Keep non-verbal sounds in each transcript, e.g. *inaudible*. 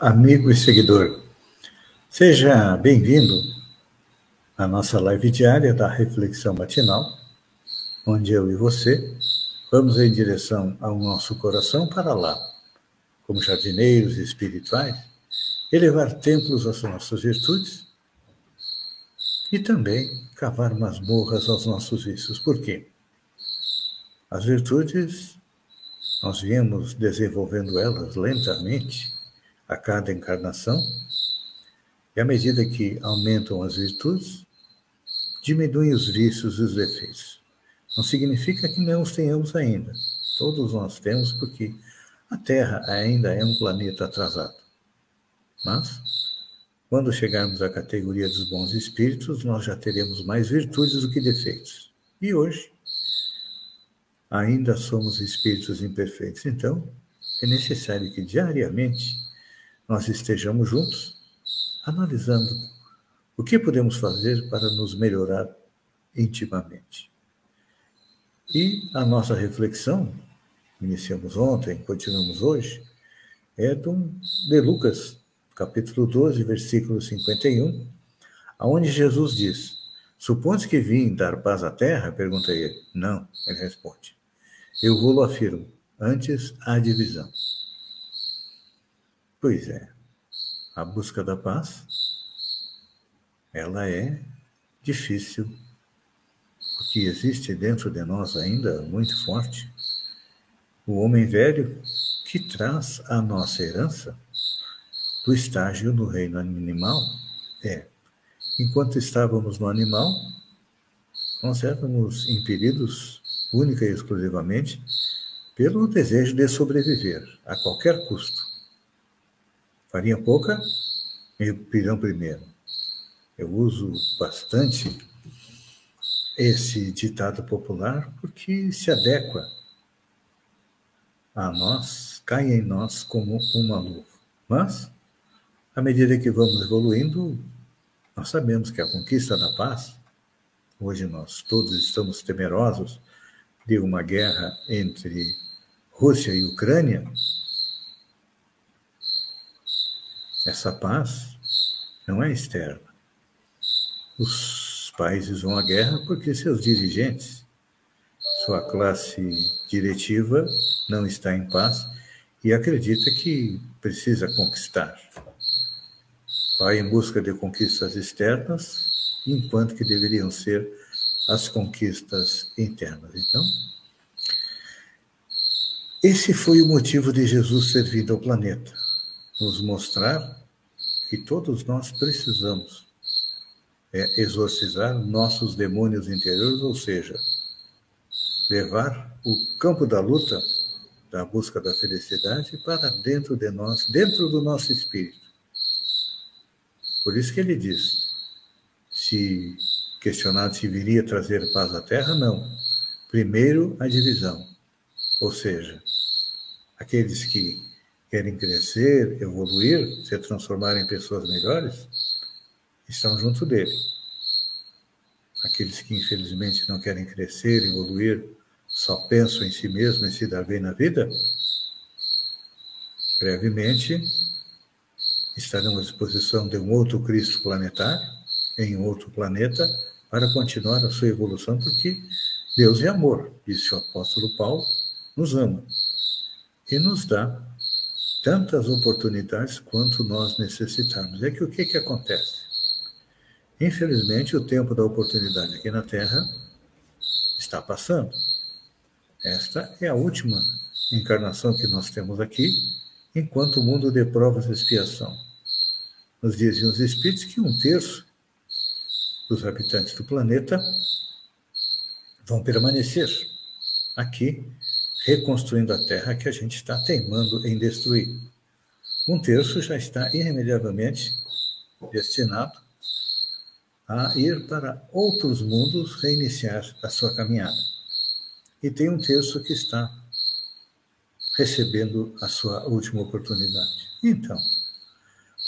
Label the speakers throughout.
Speaker 1: amigo e seguidor. Seja bem-vindo à nossa live diária da Reflexão Matinal, onde eu e você vamos em direção ao nosso coração para lá, como jardineiros espirituais, elevar templos às nossas virtudes e também cavar masmorras aos nossos vícios. Por quê? As virtudes nós viemos desenvolvendo elas lentamente a cada encarnação, e à medida que aumentam as virtudes, diminuem os vícios e os defeitos. Não significa que não os tenhamos ainda. Todos nós temos, porque a Terra ainda é um planeta atrasado. Mas, quando chegarmos à categoria dos bons espíritos, nós já teremos mais virtudes do que defeitos. E hoje, ainda somos espíritos imperfeitos. Então, é necessário que diariamente nós estejamos juntos, analisando o que podemos fazer para nos melhorar intimamente. E a nossa reflexão, iniciamos ontem, continuamos hoje, é de Lucas, capítulo 12, versículo 51, aonde Jesus diz: Supõe que vim dar paz à terra? Pergunta ele. Não, ele responde. Eu vou-lo afirmo, antes a divisão. Pois é, a busca da paz, ela é difícil, porque existe dentro de nós ainda muito forte o homem velho que traz a nossa herança do estágio no reino animal. É, enquanto estávamos no animal, nós éramos impedidos única e exclusivamente pelo desejo de sobreviver a qualquer custo. Farinha pouca e pirão primeiro. Eu uso bastante esse ditado popular porque se adequa a nós, cai em nós como uma luva. Mas, à medida que vamos evoluindo, nós sabemos que a conquista da paz, hoje nós todos estamos temerosos de uma guerra entre Rússia e Ucrânia, essa paz não é externa. Os países vão à guerra porque seus dirigentes, sua classe diretiva não está em paz e acredita que precisa conquistar. Vai em busca de conquistas externas, enquanto que deveriam ser as conquistas internas. Então, esse foi o motivo de Jesus ter vindo ao planeta nos mostrar que todos nós precisamos é, exorcizar nossos demônios interiores, ou seja, levar o campo da luta, da busca da felicidade, para dentro de nós, dentro do nosso espírito. Por isso que ele diz: se questionado se viria trazer paz à terra, não. Primeiro, a divisão. Ou seja, aqueles que querem crescer, evoluir, se transformar em pessoas melhores, estão junto dele. Aqueles que infelizmente não querem crescer, evoluir, só pensam em si mesmo e se dar bem na vida, brevemente estarão à disposição de um outro Cristo planetário, em outro planeta, para continuar a sua evolução, porque Deus é amor, disse o apóstolo Paulo, nos ama e nos dá tantas oportunidades quanto nós necessitarmos. É que o que, que acontece? Infelizmente, o tempo da oportunidade aqui na Terra está passando. Esta é a última encarnação que nós temos aqui, enquanto o mundo de provas e expiação. Nos dizem os Espíritos que um terço dos habitantes do planeta vão permanecer aqui, reconstruindo a Terra que a gente está teimando em destruir. Um terço já está irremediavelmente destinado a ir para outros mundos reiniciar a sua caminhada. E tem um terço que está recebendo a sua última oportunidade. Então,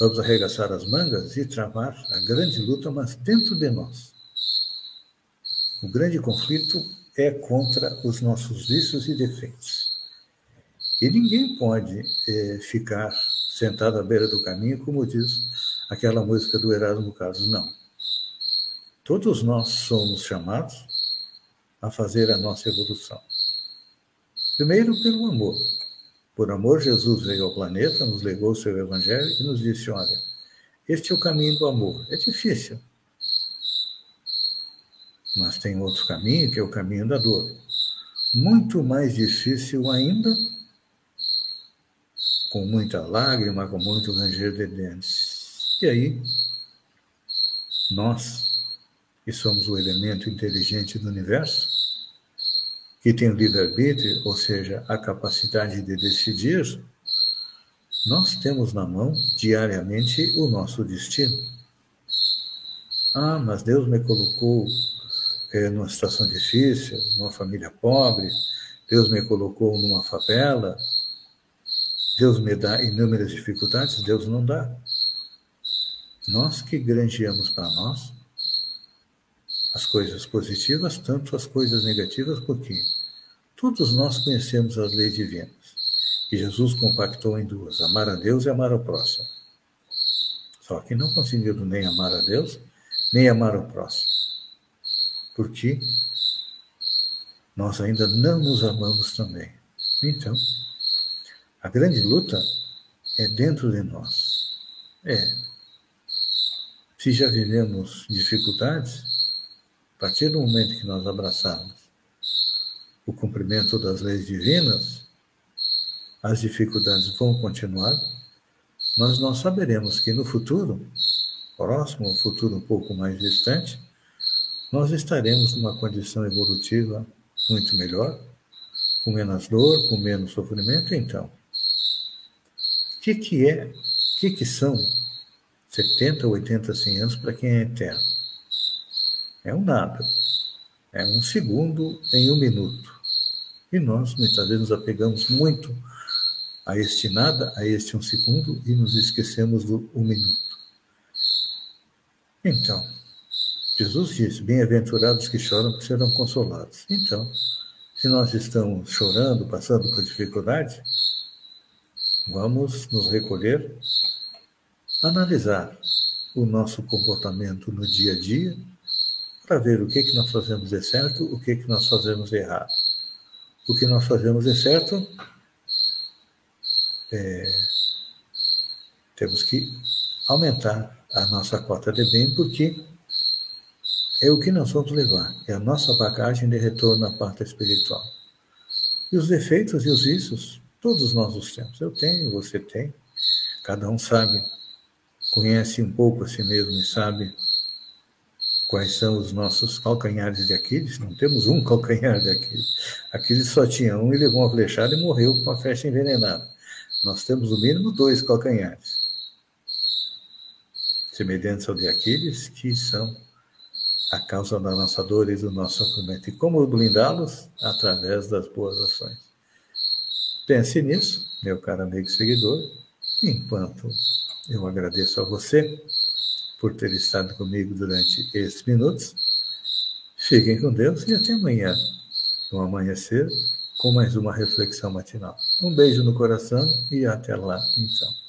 Speaker 1: vamos arregaçar as mangas e travar a grande luta, mas dentro de nós. O grande conflito é contra os nossos vícios e defeitos. E ninguém pode é, ficar sentado à beira do caminho, como diz aquela música do Erasmo Carlos. Não. Todos nós somos chamados a fazer a nossa evolução. Primeiro, pelo amor. Por amor, Jesus veio ao planeta, nos legou o seu evangelho e nos disse: Olha, este é o caminho do amor. É difícil. Mas tem outro caminho, que é o caminho da dor. Muito mais difícil ainda, com muita lágrima, com muito ranger de dentes. E aí, nós, que somos o elemento inteligente do universo, que tem o livre-arbítrio, ou seja, a capacidade de decidir, nós temos na mão diariamente o nosso destino. Ah, mas Deus me colocou é, numa situação difícil, numa família pobre, Deus me colocou numa favela, Deus me dá inúmeras dificuldades, Deus não dá. Nós que granjeamos para nós as coisas positivas, tanto as coisas negativas, porque todos nós conhecemos as leis divinas. E Jesus compactou em duas: amar a Deus e amar ao próximo. Só que não conseguiu nem amar a Deus, nem amar ao próximo. Porque nós ainda não nos amamos também. Então, a grande luta é dentro de nós. É. Se já vivemos dificuldades, a partir do momento que nós abraçarmos o cumprimento das leis divinas, as dificuldades vão continuar, mas nós saberemos que no futuro, próximo, um futuro um pouco mais distante, nós estaremos numa condição evolutiva muito melhor, com menos dor, com menos sofrimento. Então, o que, que é, o que, que são 70, 80, 100 anos para quem é eterno? É um nada. É um segundo em um minuto. E nós, muitas vezes, nos apegamos muito a este nada, a este um segundo, e nos esquecemos do um minuto. Então, Jesus disse: Bem-aventurados que choram, porque serão consolados. Então, se nós estamos chorando, passando por dificuldade, vamos nos recolher, analisar o nosso comportamento no dia a dia para ver o que, que nós fazemos de certo, o que, que nós fazemos de errado. O que nós fazemos de certo, é, temos que aumentar a nossa cota de bem, porque é o que nós vamos levar, é a nossa bagagem de retorno à parte espiritual. E os defeitos e os vícios, todos nós os temos. Eu tenho, você tem, cada um sabe, conhece um pouco a si mesmo e sabe quais são os nossos calcanhares de Aquiles. Não temos um *laughs* calcanhar de Aquiles. Aquiles só tinha um e levou uma flechada e morreu com a flecha envenenada. Nós temos no mínimo dois calcanhares, semelhantes ao de Aquiles, que são a causa da nossa dor e do nosso sofrimento. E como blindá-los? Através das boas ações. Pense nisso, meu caro amigo seguidor, enquanto eu agradeço a você por ter estado comigo durante esses minutos. Fiquem com Deus e até amanhã, no amanhecer, com mais uma reflexão matinal. Um beijo no coração e até lá, então.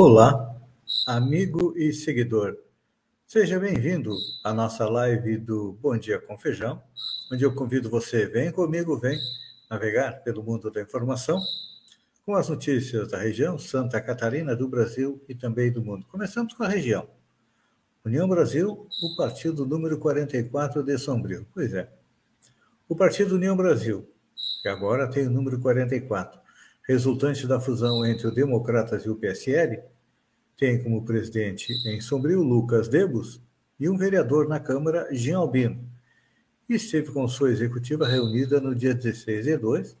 Speaker 1: Olá, amigo e seguidor. Seja bem-vindo à nossa live do Bom Dia com Feijão, onde eu convido você, vem comigo, vem navegar pelo mundo da informação com as notícias da região Santa Catarina, do Brasil e também do mundo. Começamos com a região, União Brasil, o partido número 44 de Sombrio. Pois é. O Partido União Brasil, que agora tem o número 44, resultante da fusão entre o Democratas e o PSL, tem como presidente em Sombrio Lucas Debus e um vereador na Câmara, Jean Albino. E esteve com sua executiva reunida no dia 16 de 2,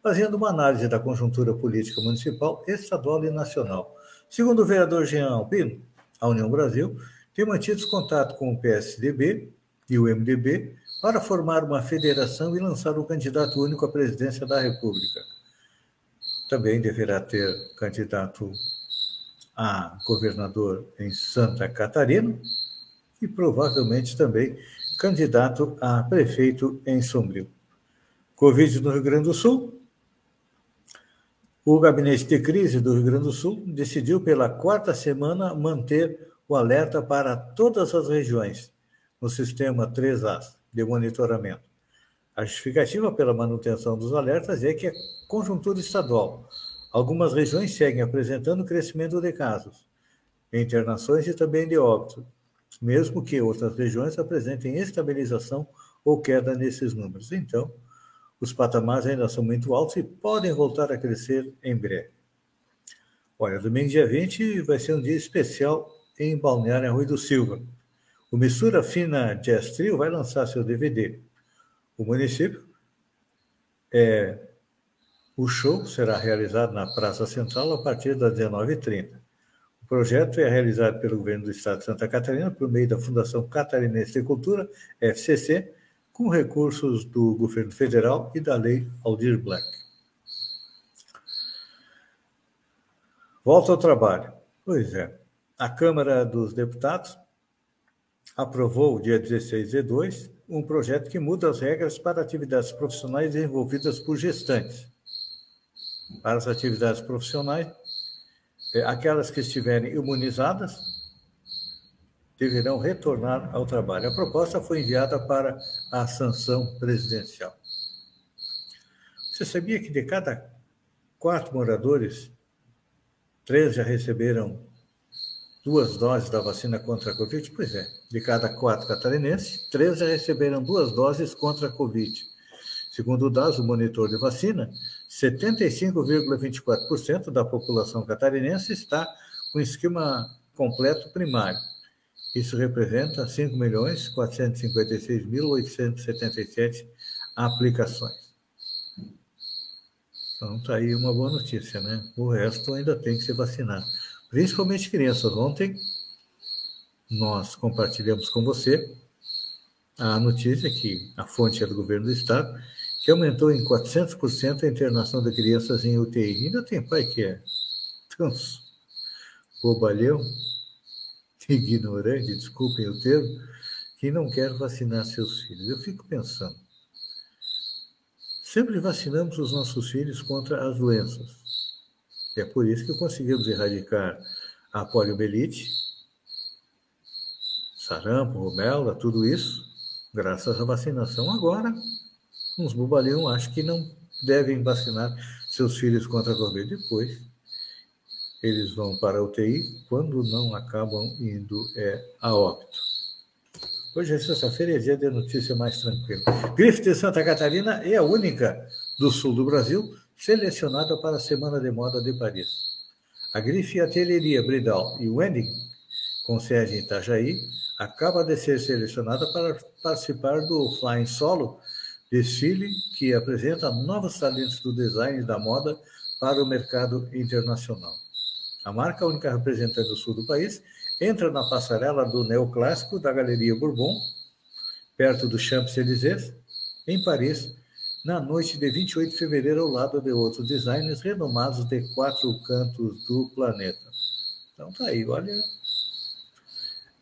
Speaker 1: fazendo uma análise da conjuntura política municipal, estadual e nacional. Segundo o vereador Jean Albino, a União Brasil tem mantido contato com o PSDB e o MDB para formar uma federação e lançar um candidato único à presidência da República. Também deverá ter candidato a governador em Santa Catarina e provavelmente também candidato a prefeito em Sombrio. Covid no Rio Grande do Sul. O Gabinete de Crise do Rio Grande do Sul decidiu pela quarta semana manter o alerta para todas as regiões no sistema 3A de monitoramento. A justificativa pela manutenção dos alertas é que é conjuntura estadual. Algumas regiões seguem apresentando crescimento de casos, internações e também de óbito, mesmo que outras regiões apresentem estabilização ou queda nesses números. Então, os patamares ainda são muito altos e podem voltar a crescer em breve. Olha, domingo dia 20 vai ser um dia especial em Balneário Rui do Silva. O Mistura Fina Jazz Trio vai lançar seu DVD. O município é, o show será realizado na Praça Central a partir das 19h30. O projeto é realizado pelo governo do Estado de Santa Catarina por meio da Fundação Catarinense de Cultura, FCC, com recursos do governo federal e da lei Aldir Black. Volta ao trabalho. Pois é. A Câmara dos Deputados aprovou, dia 16 de 2, um projeto que muda as regras para atividades profissionais desenvolvidas por gestantes. Para as atividades profissionais, é, aquelas que estiverem imunizadas deverão retornar ao trabalho. A proposta foi enviada para a sanção presidencial. Você sabia que de cada quatro moradores, três já receberam duas doses da vacina contra a Covid? Pois é, de cada quatro catarinenses, três já receberam duas doses contra a Covid. Segundo dados do monitor de vacina, 75,24% da população catarinense está com esquema completo primário. Isso representa 5.456.877 aplicações. Então, está aí uma boa notícia, né? O resto ainda tem que se vacinar principalmente crianças. Ontem nós compartilhamos com você a notícia que a fonte é do governo do estado, que aumentou em 400% a internação de crianças em UTI. Ainda tem pai que é tanso, bobalhão, *laughs* ignorante, desculpem o termo, que não quer vacinar seus filhos. Eu fico pensando, sempre vacinamos os nossos filhos contra as doenças. É por isso que conseguimos erradicar a poliomielite, sarampo, rubéola, tudo isso, graças à vacinação. Agora, uns bobalhão acham que não devem vacinar seus filhos contra a Covid. Depois, eles vão para a UTI quando não acabam indo é, a óbito. Hoje é sexta-feira, é dia de notícia mais tranquila. Grife de Santa Catarina é a única do sul do Brasil selecionada para a Semana de Moda de Paris. A Grife Atelieria Bridal e Wending, com sede em Itajaí, acaba de ser selecionada para participar do Flying Solo, desfile que apresenta novos talentos do design da moda para o mercado internacional. A marca, única representante do sul do país, entra na passarela do neoclássico da Galeria Bourbon, perto do Champs-Élysées, em Paris, na noite de 28 de fevereiro, ao lado de outros designers renomados de quatro cantos do planeta. Então tá aí, olha.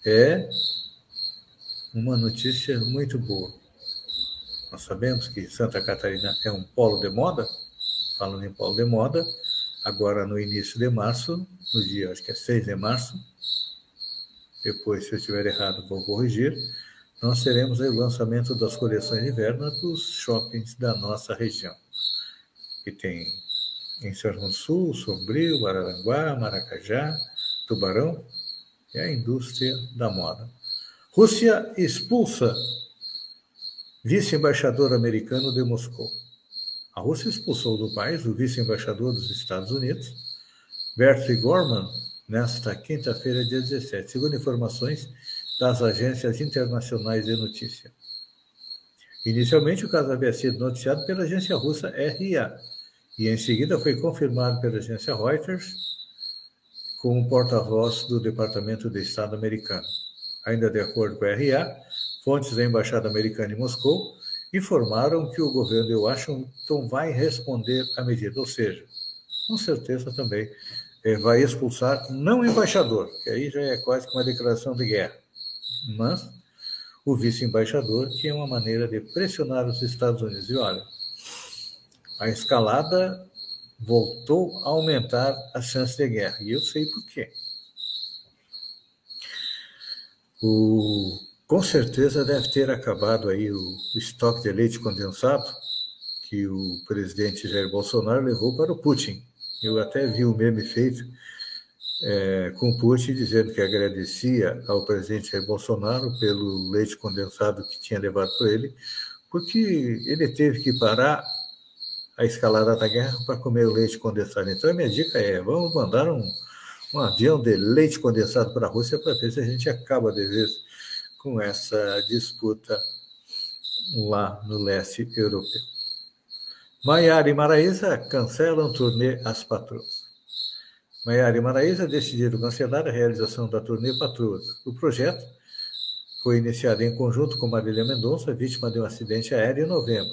Speaker 1: É uma notícia muito boa. Nós sabemos que Santa Catarina é um polo de moda, falando em polo de moda, agora no início de março, no dia, acho que é 6 de março, depois, se eu estiver errado, vou corrigir, nós teremos o lançamento das coleções de inverno dos shoppings da nossa região, que tem em São Sul, Sombrio, Araranguá, Maracajá, Tubarão, é a indústria da moda. Rússia expulsa vice-embaixador americano de Moscou. A Rússia expulsou do país o vice-embaixador dos Estados Unidos, Bertie Gorman, nesta quinta-feira, dia 17, segundo informações das agências internacionais de notícia. Inicialmente, o caso havia sido noticiado pela agência russa RIA e, em seguida, foi confirmado pela agência Reuters com o porta-voz do Departamento de Estado americano. Ainda de acordo com a RIA, fontes da Embaixada Americana em Moscou informaram que o governo de Washington vai responder à medida, ou seja, com certeza também é, vai expulsar não o embaixador, que aí já é quase que uma declaração de guerra, mas o vice-embaixador, é uma maneira de pressionar os Estados Unidos. E olha, a escalada voltou a aumentar a chance de guerra, e eu sei por quê. O com certeza deve ter acabado aí o, o estoque de leite condensado que o presidente Jair Bolsonaro levou para o Putin. Eu até vi o um meme feito é, com Putin dizendo que agradecia ao presidente Jair Bolsonaro pelo leite condensado que tinha levado para ele, porque ele teve que parar a escalada da guerra para comer o leite condensado. Então, a minha dica é: vamos mandar um, um avião de leite condensado para a Rússia para ver se a gente acaba de vez com essa disputa lá no leste europeu. Maiara e Maraísa cancelam turnê As Patroas. Maiara e Maraísa decidiram cancelar a realização da turnê Patroas. O projeto foi iniciado em conjunto com Marília Mendonça, vítima de um acidente aéreo em novembro.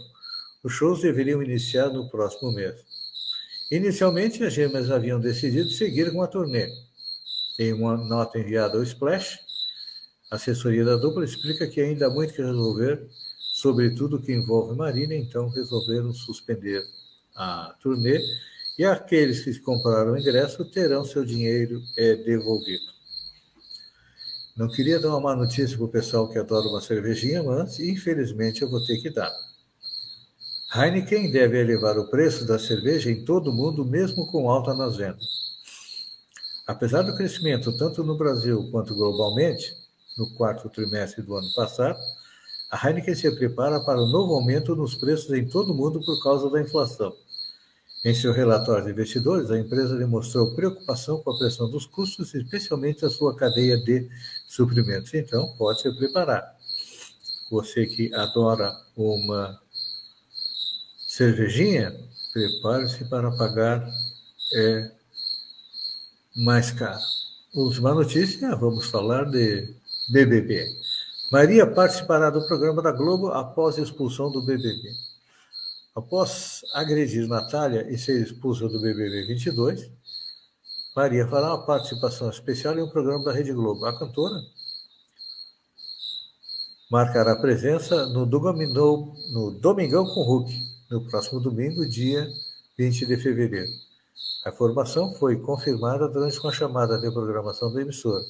Speaker 1: Os shows deveriam iniciar no próximo mês. Inicialmente, as gêmeas haviam decidido seguir com a turnê. Em uma nota enviada ao Splash, a assessoria da dupla explica que ainda há muito que resolver sobre tudo que envolve Marina, então resolveram suspender a turnê e aqueles que compraram o ingresso terão seu dinheiro é, devolvido. Não queria dar uma má notícia para o pessoal que adora uma cervejinha, mas infelizmente eu vou ter que dar. Heineken deve elevar o preço da cerveja em todo o mundo, mesmo com alta nas vendas. Apesar do crescimento tanto no Brasil quanto globalmente, no quarto trimestre do ano passado, a Heineken se prepara para um novo aumento nos preços em todo o mundo por causa da inflação. Em seu relatório de investidores, a empresa demonstrou preocupação com a pressão dos custos, especialmente a sua cadeia de suprimentos. Então, pode se preparar. Você que adora uma cervejinha, prepare-se para pagar é, mais caro. Última notícia, vamos falar de BBB. Maria participará do programa da Globo após a expulsão do BBB. Após agredir Natália e ser expulsa do BBB 22, Maria fará uma participação especial em um programa da Rede Globo. A cantora marcará presença no, Domingão, no Domingão com Hulk, no próximo domingo, dia 20 de fevereiro. A informação foi confirmada durante uma chamada de programação da emissora.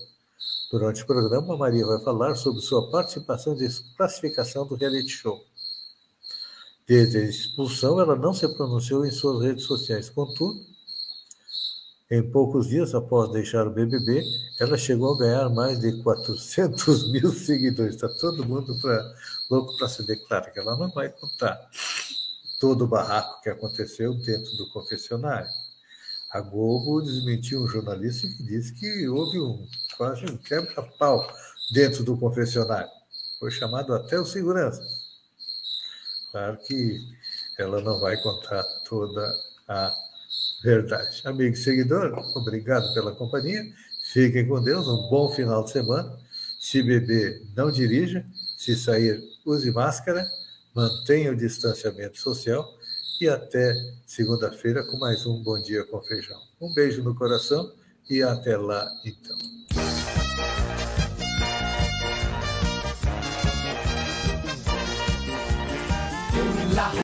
Speaker 1: Durante o programa, Maria vai falar sobre sua participação de classificação do reality show. Desde a expulsão, ela não se pronunciou em suas redes sociais. Contudo, em poucos dias após deixar o BBB, ela chegou a ganhar mais de 400 *laughs* mil seguidores. Está todo mundo pra, louco para saber. Claro que ela não vai contar todo o barraco que aconteceu dentro do confessionário. A Globo desmentiu um jornalista que disse que houve um quase um quebra-pau dentro do confessionário. Foi chamado até o segurança. Claro que ela não vai contar toda a verdade. Amigo e seguidor, obrigado pela companhia. Fiquem com Deus, um bom final de semana. Se beber, não dirija. Se sair, use máscara. Mantenha o distanciamento social. E até segunda-feira com mais um Bom Dia com Feijão. Um beijo no coração e até lá, então.